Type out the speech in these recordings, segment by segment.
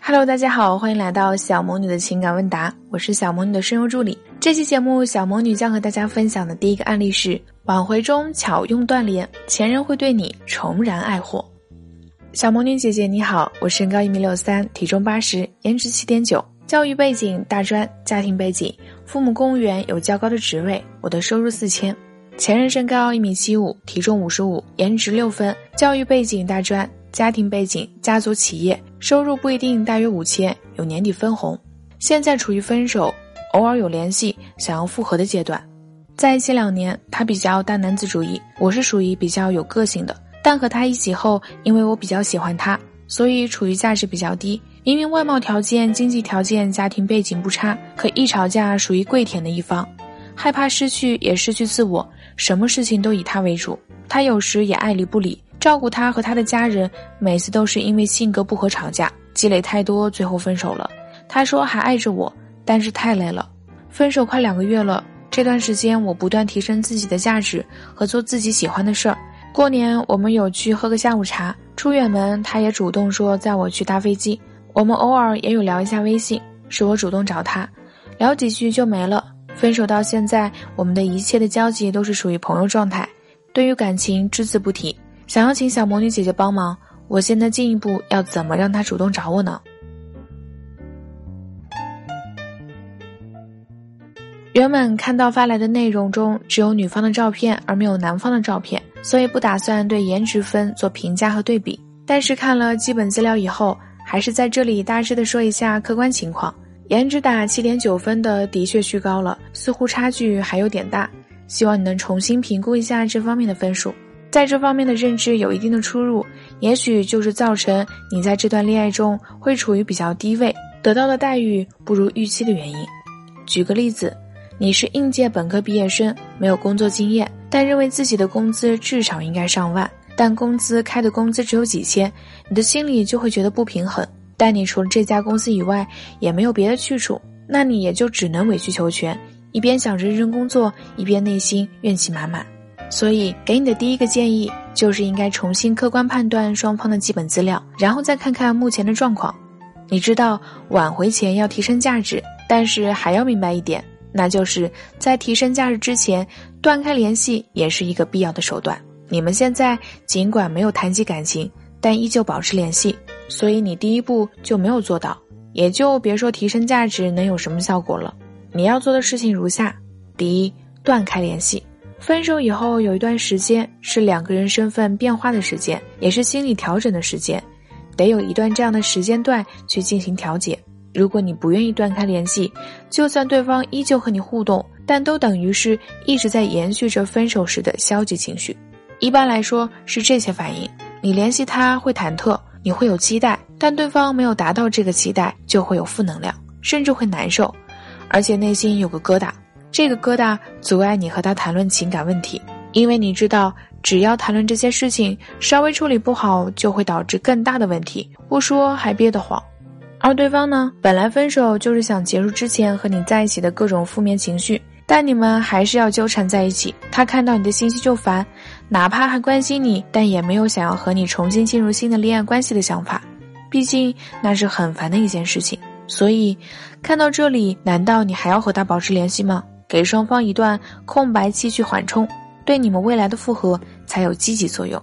Hello，大家好，欢迎来到小魔女的情感问答，我是小魔女的声优助理。这期节目，小魔女将和大家分享的第一个案例是：挽回中巧用断联，前任会对你重燃爱火。小魔女姐姐你好，我身高一米六三，体重八十，颜值七点九，教育背景大专，家庭背景父母公务员，有较高的职位，我的收入四千。前任身高一米七五，体重五十五，颜值六分，教育背景大专。家庭背景，家族企业，收入不一定，大约五千，有年底分红。现在处于分手，偶尔有联系，想要复合的阶段。在一起两年，他比较大男子主义，我是属于比较有个性的。但和他一起后，因为我比较喜欢他，所以处于价值比较低。明明外貌条件、经济条件、家庭背景不差，可一吵架属于跪舔的一方，害怕失去也失去自我，什么事情都以他为主。他有时也爱理不理。照顾他和他的家人，每次都是因为性格不合吵架，积累太多，最后分手了。他说还爱着我，但是太累了。分手快两个月了，这段时间我不断提升自己的价值和做自己喜欢的事儿。过年我们有去喝个下午茶，出远门他也主动说载我去搭飞机。我们偶尔也有聊一下微信，是我主动找他，聊几句就没了。分手到现在，我们的一切的交集都是属于朋友状态，对于感情只字不提。想要请小魔女姐姐帮忙，我现在进一步要怎么让她主动找我呢？原本看到发来的内容中只有女方的照片，而没有男方的照片，所以不打算对颜值分做评价和对比。但是看了基本资料以后，还是在这里大致的说一下客观情况。颜值打七点九分的的确虚高了，似乎差距还有点大，希望你能重新评估一下这方面的分数。在这方面的认知有一定的出入，也许就是造成你在这段恋爱中会处于比较低位，得到的待遇不如预期的原因。举个例子，你是应届本科毕业生，没有工作经验，但认为自己的工资至少应该上万，但工资开的工资只有几千，你的心里就会觉得不平衡。但你除了这家公司以外也没有别的去处，那你也就只能委曲求全，一边想着认真工作，一边内心怨气满满。所以，给你的第一个建议就是应该重新客观判断双方的基本资料，然后再看看目前的状况。你知道挽回前要提升价值，但是还要明白一点，那就是在提升价值之前，断开联系也是一个必要的手段。你们现在尽管没有谈及感情，但依旧保持联系，所以你第一步就没有做到，也就别说提升价值能有什么效果了。你要做的事情如下：第一，断开联系。分手以后有一段时间是两个人身份变化的时间，也是心理调整的时间，得有一段这样的时间段去进行调节。如果你不愿意断开联系，就算对方依旧和你互动，但都等于是一直在延续着分手时的消极情绪。一般来说是这些反应：你联系他会忐忑，你会有期待，但对方没有达到这个期待，就会有负能量，甚至会难受，而且内心有个疙瘩。这个疙瘩阻碍你和他谈论情感问题，因为你知道，只要谈论这些事情，稍微处理不好，就会导致更大的问题，不说还憋得慌。而对方呢，本来分手就是想结束之前和你在一起的各种负面情绪，但你们还是要纠缠在一起。他看到你的信息就烦，哪怕还关心你，但也没有想要和你重新进入新的恋爱关系的想法，毕竟那是很烦的一件事情。所以，看到这里，难道你还要和他保持联系吗？给双方一段空白期去缓冲，对你们未来的复合才有积极作用。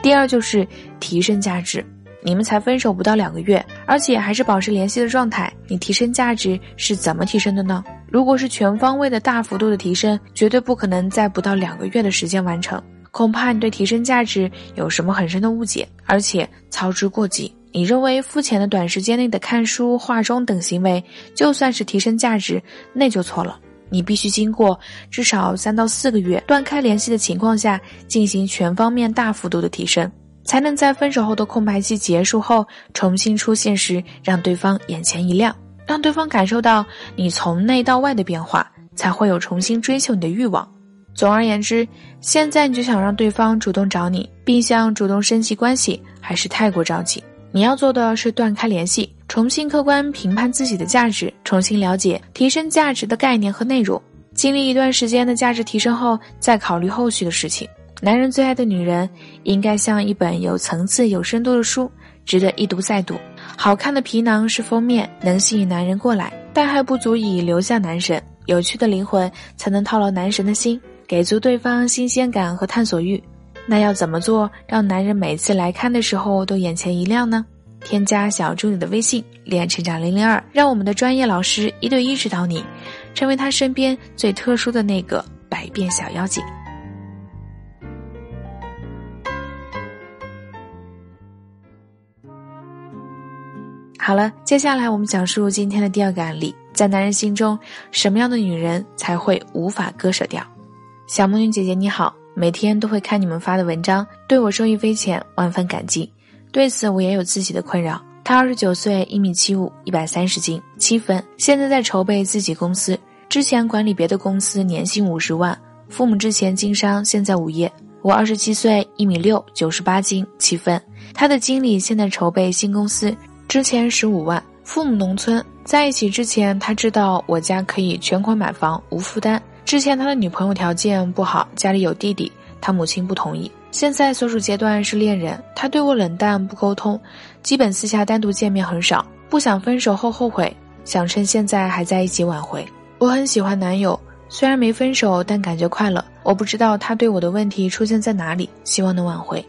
第二就是提升价值，你们才分手不到两个月，而且还是保持联系的状态，你提升价值是怎么提升的呢？如果是全方位的大幅度的提升，绝对不可能在不到两个月的时间完成，恐怕你对提升价值有什么很深的误解，而且操之过急。你认为肤浅的短时间内的看书、化妆等行为，就算是提升价值，那就错了。你必须经过至少三到四个月断开联系的情况下，进行全方面大幅度的提升，才能在分手后的空白期结束后重新出现时，让对方眼前一亮，让对方感受到你从内到外的变化，才会有重新追求你的欲望。总而言之，现在你就想让对方主动找你，并想主动升级关系，还是太过着急。你要做的是断开联系。重新客观评判自己的价值，重新了解提升价值的概念和内容。经历一段时间的价值提升后，再考虑后续的事情。男人最爱的女人，应该像一本有层次、有深度的书，值得一读再读。好看的皮囊是封面，能吸引男人过来，但还不足以留下男神。有趣的灵魂才能套牢男神的心，给足对方新鲜感和探索欲。那要怎么做，让男人每次来看的时候都眼前一亮呢？添加小助理的微信“恋爱成长零零二”，让我们的专业老师一对一指导你，成为他身边最特殊的那个百变小妖精。好了，接下来我们讲述今天的第二个案例。在男人心中，什么样的女人才会无法割舍掉？小魔女姐姐你好，每天都会看你们发的文章，对我受益匪浅，万分感激。对此我也有自己的困扰。他二十九岁，一米七五，一百三十斤，七分，现在在筹备自己公司。之前管理别的公司，年薪五十万。父母之前经商，现在无业。我二十七岁，一米六，九十八斤，七分。他的经理现在筹备新公司，之前十五万。父母农村，在一起之前，他知道我家可以全款买房，无负担。之前他的女朋友条件不好，家里有弟弟，他母亲不同意。现在所处阶段是恋人，他对我冷淡不沟通，基本私下单独见面很少。不想分手后后悔，想趁现在还在一起挽回。我很喜欢男友，虽然没分手，但感觉快乐。我不知道他对我的问题出现在哪里，希望能挽回。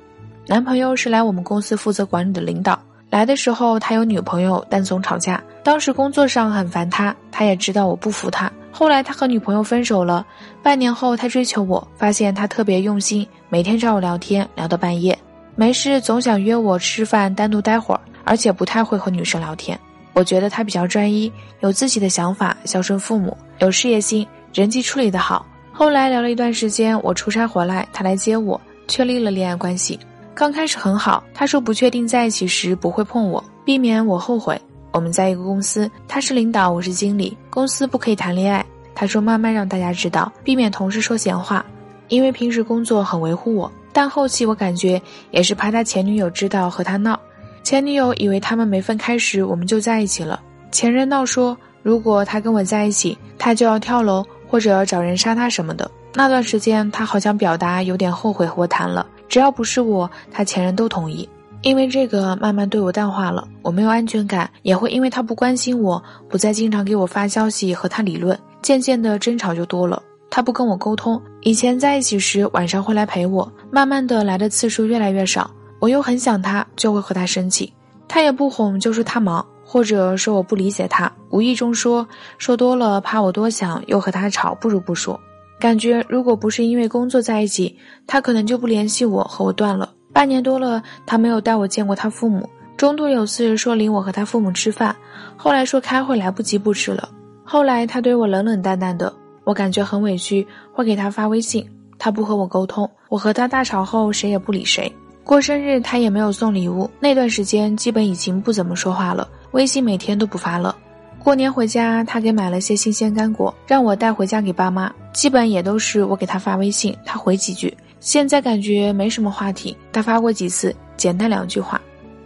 男朋友是来我们公司负责管理的领导，来的时候他有女朋友，但总吵架。当时工作上很烦他，他也知道我不服他。后来他和女朋友分手了，半年后他追求我，发现他特别用心，每天找我聊天，聊到半夜，没事总想约我吃饭，单独待会儿，而且不太会和女生聊天。我觉得他比较专一，有自己的想法，孝顺父母，有事业心，人际处理的好。后来聊了一段时间，我出差回来，他来接我，确立了恋爱关系。刚开始很好，他说不确定在一起时不会碰我，避免我后悔。我们在一个公司，他是领导，我是经理，公司不可以谈恋爱。他说慢慢让大家知道，避免同事说闲话。因为平时工作很维护我，但后期我感觉也是怕他前女友知道和他闹。前女友以为他们没分开时我们就在一起了。前任闹说，如果他跟我在一起，他就要跳楼或者要找人杀他什么的。那段时间他好像表达有点后悔和我谈了，只要不是我，他前任都同意。因为这个，慢慢对我淡化了，我没有安全感，也会因为他不关心我，不再经常给我发消息和他理论，渐渐的争吵就多了。他不跟我沟通，以前在一起时晚上会来陪我，慢慢的来的次数越来越少，我又很想他，就会和他生气，他也不哄，就说他忙，或者说我不理解他，无意中说，说多了怕我多想，又和他吵，不如不说。感觉如果不是因为工作在一起，他可能就不联系我，和我断了。半年多了，他没有带我见过他父母。中途有次说领我和他父母吃饭，后来说开会来不及不吃了。后来他对我冷冷淡淡的，我感觉很委屈，会给他发微信，他不和我沟通。我和他大吵后，谁也不理谁。过生日他也没有送礼物，那段时间基本已经不怎么说话了，微信每天都不发了。过年回家，他给买了些新鲜干果，让我带回家给爸妈，基本也都是我给他发微信，他回几句。现在感觉没什么话题，他发过几次，简单两句话。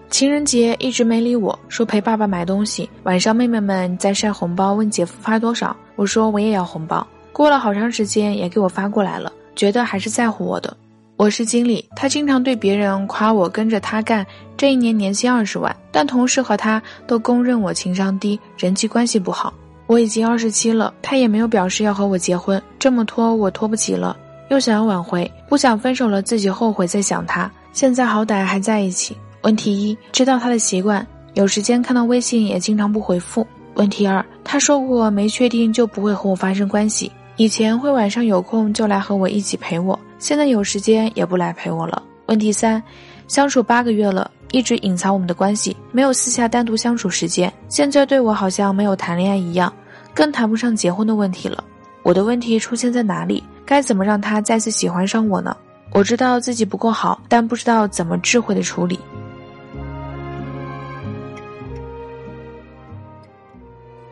情人节一直没理我，说陪爸爸买东西。晚上妹妹们在晒红包，问姐夫发多少，我说我也要红包。过了好长时间，也给我发过来了，觉得还是在乎我的。我是经理，他经常对别人夸我跟着他干，这一年年薪二十万，但同事和他都公认我情商低，人际关系不好。我已经二十七了，他也没有表示要和我结婚，这么拖我拖不起了。又想要挽回，不想分手了，自己后悔，在想他。现在好歹还在一起。问题一，知道他的习惯，有时间看到微信也经常不回复。问题二，他说过没确定就不会和我发生关系。以前会晚上有空就来和我一起陪我，现在有时间也不来陪我了。问题三，相处八个月了，一直隐藏我们的关系，没有私下单独相处时间。现在对我好像没有谈恋爱一样，更谈不上结婚的问题了。我的问题出现在哪里？该怎么让他再次喜欢上我呢？我知道自己不够好，但不知道怎么智慧的处理。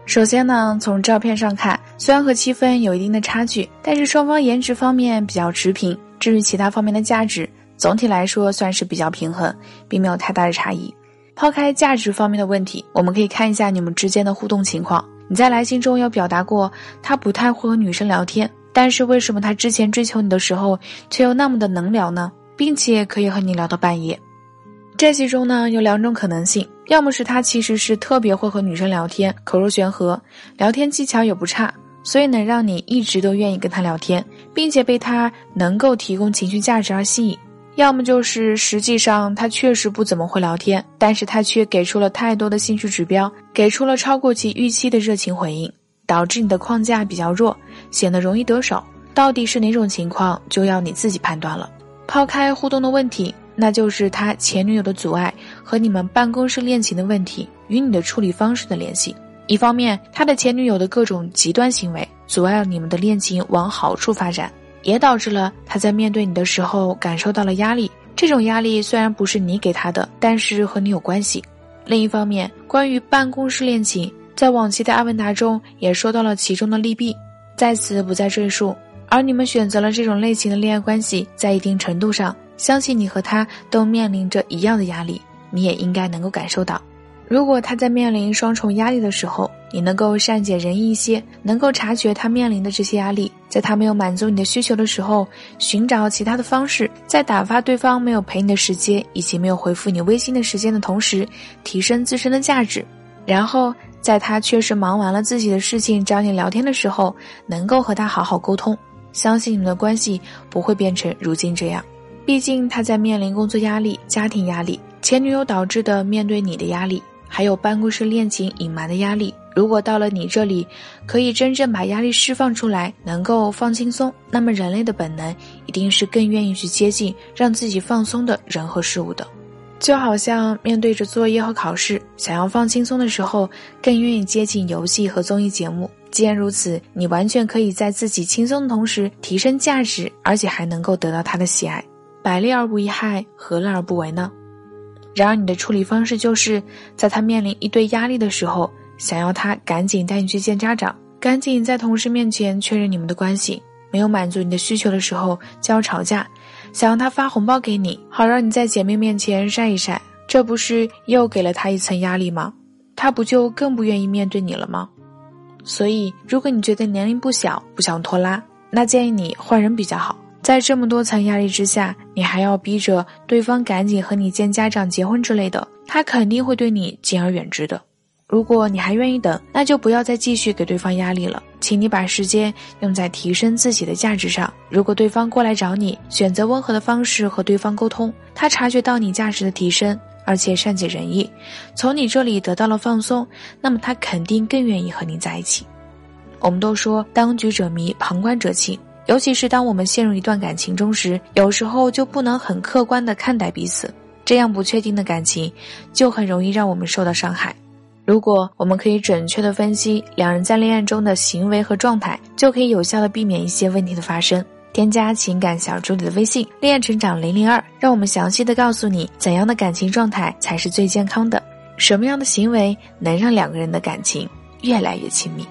首先呢，从照片上看，虽然和七分有一定的差距，但是双方颜值方面比较持平。至于其他方面的价值，总体来说算是比较平衡，并没有太大的差异。抛开价值方面的问题，我们可以看一下你们之间的互动情况。你在来信中有表达过，他不太会和女生聊天。但是为什么他之前追求你的时候，却又那么的能聊呢？并且可以和你聊到半夜，这其中呢有两种可能性：要么是他其实是特别会和女生聊天，口若悬河，聊天技巧也不差，所以能让你一直都愿意跟他聊天，并且被他能够提供情绪价值而吸引；要么就是实际上他确实不怎么会聊天，但是他却给出了太多的兴趣指标，给出了超过其预期的热情回应，导致你的框架比较弱，显得容易得手。到底是哪种情况，就要你自己判断了。抛开互动的问题。那就是他前女友的阻碍和你们办公室恋情的问题与你的处理方式的联系。一方面，他的前女友的各种极端行为阻碍了你们的恋情往好处发展，也导致了他在面对你的时候感受到了压力。这种压力虽然不是你给他的，但是和你有关系。另一方面，关于办公室恋情，在往期的阿文答中也说到了其中的利弊，在此不再赘述。而你们选择了这种类型的恋爱关系，在一定程度上。相信你和他都面临着一样的压力，你也应该能够感受到。如果他在面临双重压力的时候，你能够善解人意一些，能够察觉他面临的这些压力，在他没有满足你的需求的时候，寻找其他的方式，在打发对方没有陪你的时间以及没有回复你微信的时间的同时，提升自身的价值。然后在他确实忙完了自己的事情找你聊天的时候，能够和他好好沟通。相信你们的关系不会变成如今这样。毕竟他在面临工作压力、家庭压力、前女友导致的面对你的压力，还有办公室恋情隐瞒的压力。如果到了你这里，可以真正把压力释放出来，能够放轻松，那么人类的本能一定是更愿意去接近让自己放松的人和事物的。就好像面对着作业和考试，想要放轻松的时候，更愿意接近游戏和综艺节目。既然如此，你完全可以在自己轻松的同时提升价值，而且还能够得到他的喜爱。百利而无一害，何乐而不为呢？然而，你的处理方式就是在他面临一堆压力的时候，想要他赶紧带你去见家长，赶紧在同事面前确认你们的关系；没有满足你的需求的时候，就要吵架，想让他发红包给你，好让你在姐妹面前晒一晒。这不是又给了他一层压力吗？他不就更不愿意面对你了吗？所以，如果你觉得年龄不小，不想拖拉，那建议你换人比较好。在这么多层压力之下，你还要逼着对方赶紧和你见家长、结婚之类的，他肯定会对你敬而远之的。如果你还愿意等，那就不要再继续给对方压力了，请你把时间用在提升自己的价值上。如果对方过来找你，选择温和的方式和对方沟通，他察觉到你价值的提升，而且善解人意，从你这里得到了放松，那么他肯定更愿意和你在一起。我们都说，当局者迷，旁观者清。尤其是当我们陷入一段感情中时，有时候就不能很客观地看待彼此，这样不确定的感情就很容易让我们受到伤害。如果我们可以准确的分析两人在恋爱中的行为和状态，就可以有效的避免一些问题的发生。添加情感小助理的微信“恋爱成长零零二”，让我们详细的告诉你怎样的感情状态才是最健康的，什么样的行为能让两个人的感情越来越亲密。